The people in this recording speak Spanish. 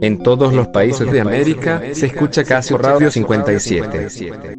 En todos los países de América, se escucha casi Radio 57.